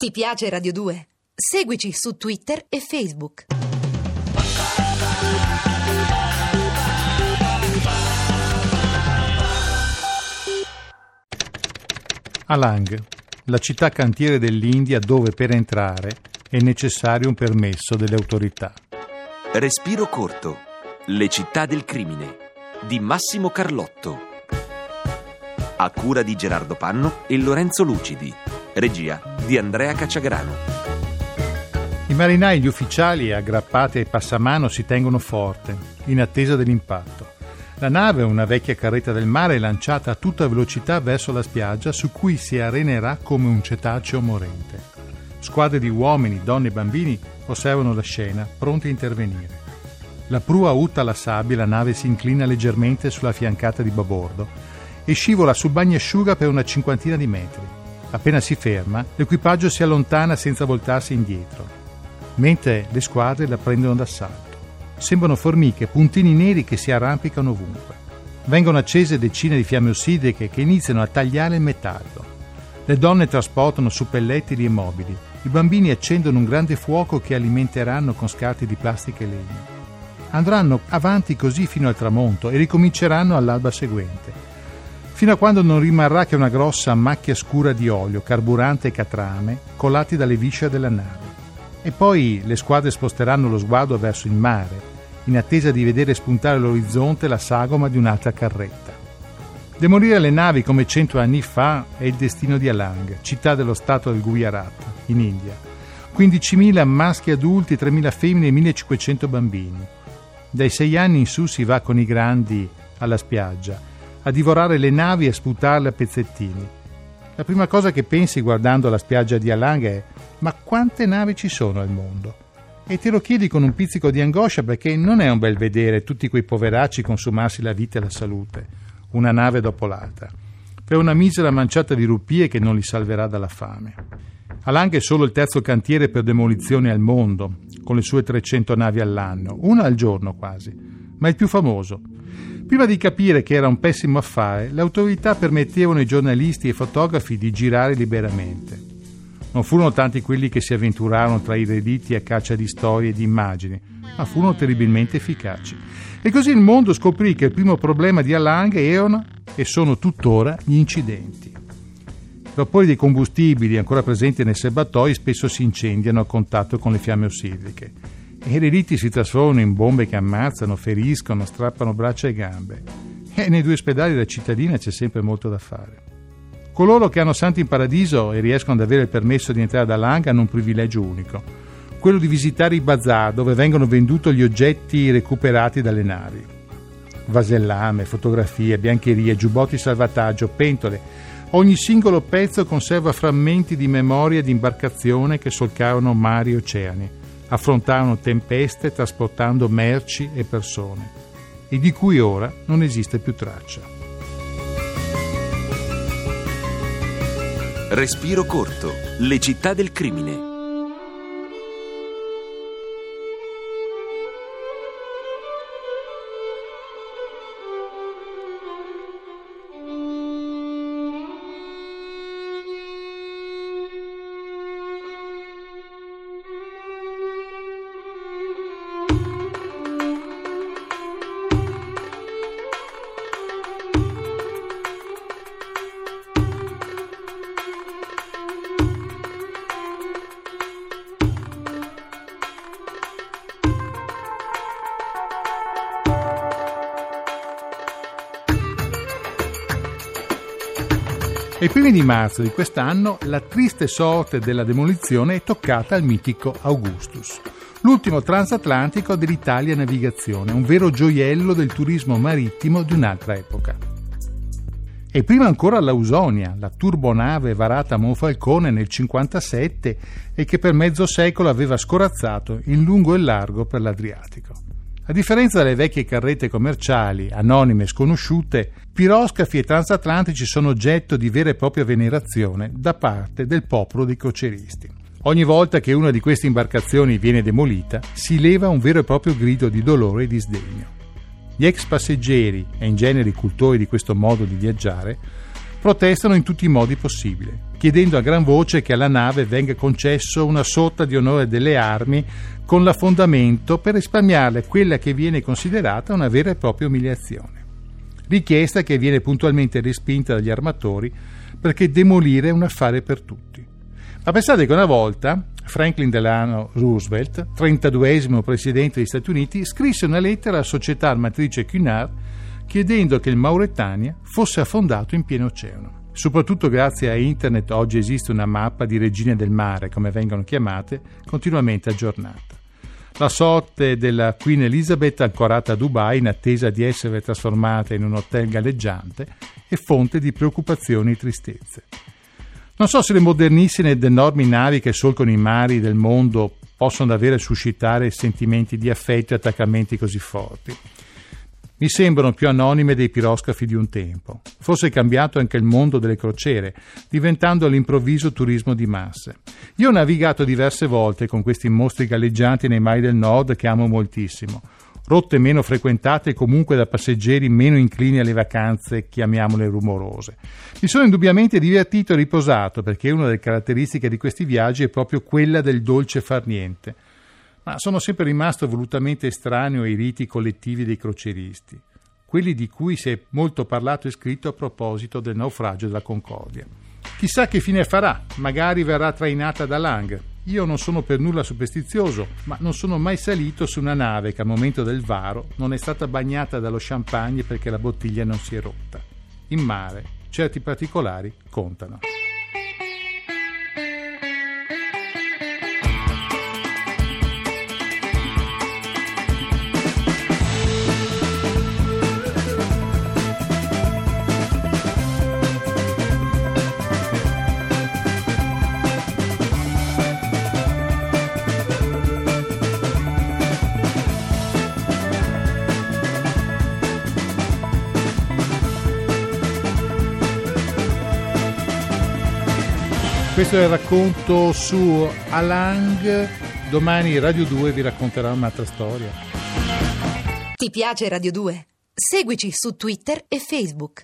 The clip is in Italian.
Ti piace Radio 2? Seguici su Twitter e Facebook. Alang, la città cantiere dell'India dove per entrare è necessario un permesso delle autorità. Respiro corto. Le città del crimine di Massimo Carlotto. A cura di Gerardo Panno e Lorenzo Lucidi. Regia di Andrea Cacciagrano. I marinai e gli ufficiali aggrappati ai passamano si tengono forte, in attesa dell'impatto. La nave, una vecchia carretta del mare, è lanciata a tutta velocità verso la spiaggia su cui si arenerà come un cetaceo morente. Squadre di uomini, donne e bambini osservano la scena, pronti a intervenire. La prua utta la sabbia e la nave si inclina leggermente sulla fiancata di babordo e scivola sul bagnasciuga per una cinquantina di metri. Appena si ferma, l'equipaggio si allontana senza voltarsi indietro, mentre le squadre la prendono d'assalto. Sembrano formiche, puntini neri che si arrampicano ovunque. Vengono accese decine di fiamme ossidriche che iniziano a tagliare il metallo. Le donne trasportano su pellettili e mobili. I bambini accendono un grande fuoco che alimenteranno con scarti di plastica e legno. Andranno avanti così fino al tramonto e ricominceranno all'alba seguente fino a quando non rimarrà che una grossa macchia scura di olio, carburante e catrame colati dalle viscere della nave. E poi le squadre sposteranno lo sguardo verso il mare, in attesa di vedere spuntare all'orizzonte la sagoma di un'altra carretta. Demolire le navi come cento anni fa è il destino di Alang, città dello stato del Gujarat, in India. 15.000 maschi adulti, 3.000 femmine e 1.500 bambini. Dai sei anni in su si va con i grandi alla spiaggia a divorare le navi e sputarle a pezzettini. La prima cosa che pensi guardando la spiaggia di Alang è ma quante navi ci sono al mondo? E te lo chiedi con un pizzico di angoscia perché non è un bel vedere tutti quei poveracci consumarsi la vita e la salute, una nave dopo l'altra, per una misera manciata di rupie che non li salverà dalla fame. Alang è solo il terzo cantiere per demolizione al mondo, con le sue 300 navi all'anno, una al giorno quasi, ma il più famoso, Prima di capire che era un pessimo affare, le autorità permettevano ai giornalisti e fotografi di girare liberamente. Non furono tanti quelli che si avventurarono tra i redditi a caccia di storie e di immagini, ma furono terribilmente efficaci. E così il mondo scoprì che il primo problema di Alang erano e sono tuttora gli incidenti. I vapori dei combustibili ancora presenti nei serbatoi spesso si incendiano a contatto con le fiamme ossidriche i reliti si trasformano in bombe che ammazzano, feriscono, strappano braccia e gambe. E nei due ospedali della cittadina c'è sempre molto da fare. Coloro che hanno santi in paradiso e riescono ad avere il permesso di entrare da Lang hanno un privilegio unico, quello di visitare i bazar dove vengono venduti gli oggetti recuperati dalle navi. Vasellame, fotografie, biancherie, giubbotti salvataggio, pentole. Ogni singolo pezzo conserva frammenti di memoria di imbarcazione che solcarono mari e oceani affrontarono tempeste trasportando merci e persone, e di cui ora non esiste più traccia. Respiro corto, le città del crimine Ai primi di marzo di quest'anno la triste sorte della demolizione è toccata al mitico Augustus, l'ultimo transatlantico dell'Italia Navigazione, un vero gioiello del turismo marittimo di un'altra epoca. E prima ancora l'Ausonia, la turbonave varata a Monfalcone nel 1957 e che per mezzo secolo aveva scorazzato in lungo e largo per l'Adriatico. A differenza delle vecchie carrette commerciali, anonime e sconosciute, piroscafi e transatlantici sono oggetto di vera e propria venerazione da parte del popolo dei croceristi. Ogni volta che una di queste imbarcazioni viene demolita, si leva un vero e proprio grido di dolore e di sdegno. Gli ex passeggeri e in genere i cultori di questo modo di viaggiare protestano in tutti i modi possibili. Chiedendo a gran voce che alla nave venga concesso una sorta di onore delle armi con l'affondamento per risparmiarle quella che viene considerata una vera e propria umiliazione. Richiesta che viene puntualmente respinta dagli armatori perché demolire è un affare per tutti. Ma pensate che una volta Franklin Delano Roosevelt, 32esimo presidente degli Stati Uniti, scrisse una lettera alla società armatrice Cunard chiedendo che il Mauretania fosse affondato in pieno oceano. Soprattutto grazie a internet oggi esiste una mappa di regine del mare, come vengono chiamate, continuamente aggiornata. La sorte della Queen Elizabeth ancorata a Dubai in attesa di essere trasformata in un hotel galleggiante è fonte di preoccupazioni e tristezze. Non so se le modernissime ed enormi navi che solcono i mari del mondo possono davvero suscitare sentimenti di affetto e attaccamenti così forti. Mi sembrano più anonime dei piroscafi di un tempo. Forse è cambiato anche il mondo delle crociere, diventando all'improvviso turismo di masse. Io ho navigato diverse volte con questi mostri galleggianti nei mari del nord che amo moltissimo. Rotte meno frequentate comunque da passeggeri meno inclini alle vacanze, chiamiamole rumorose. Mi sono indubbiamente divertito e riposato perché una delle caratteristiche di questi viaggi è proprio quella del dolce far niente ma sono sempre rimasto volutamente estraneo ai riti collettivi dei croceristi, quelli di cui si è molto parlato e scritto a proposito del naufragio della Concordia. Chissà che fine farà, magari verrà trainata da Lang. Io non sono per nulla superstizioso, ma non sono mai salito su una nave che al momento del varo non è stata bagnata dallo champagne perché la bottiglia non si è rotta. In mare certi particolari contano. Questo è il racconto su Alang. Domani Radio 2 vi racconterà un'altra storia. Ti piace Radio 2? Seguici su Twitter e Facebook.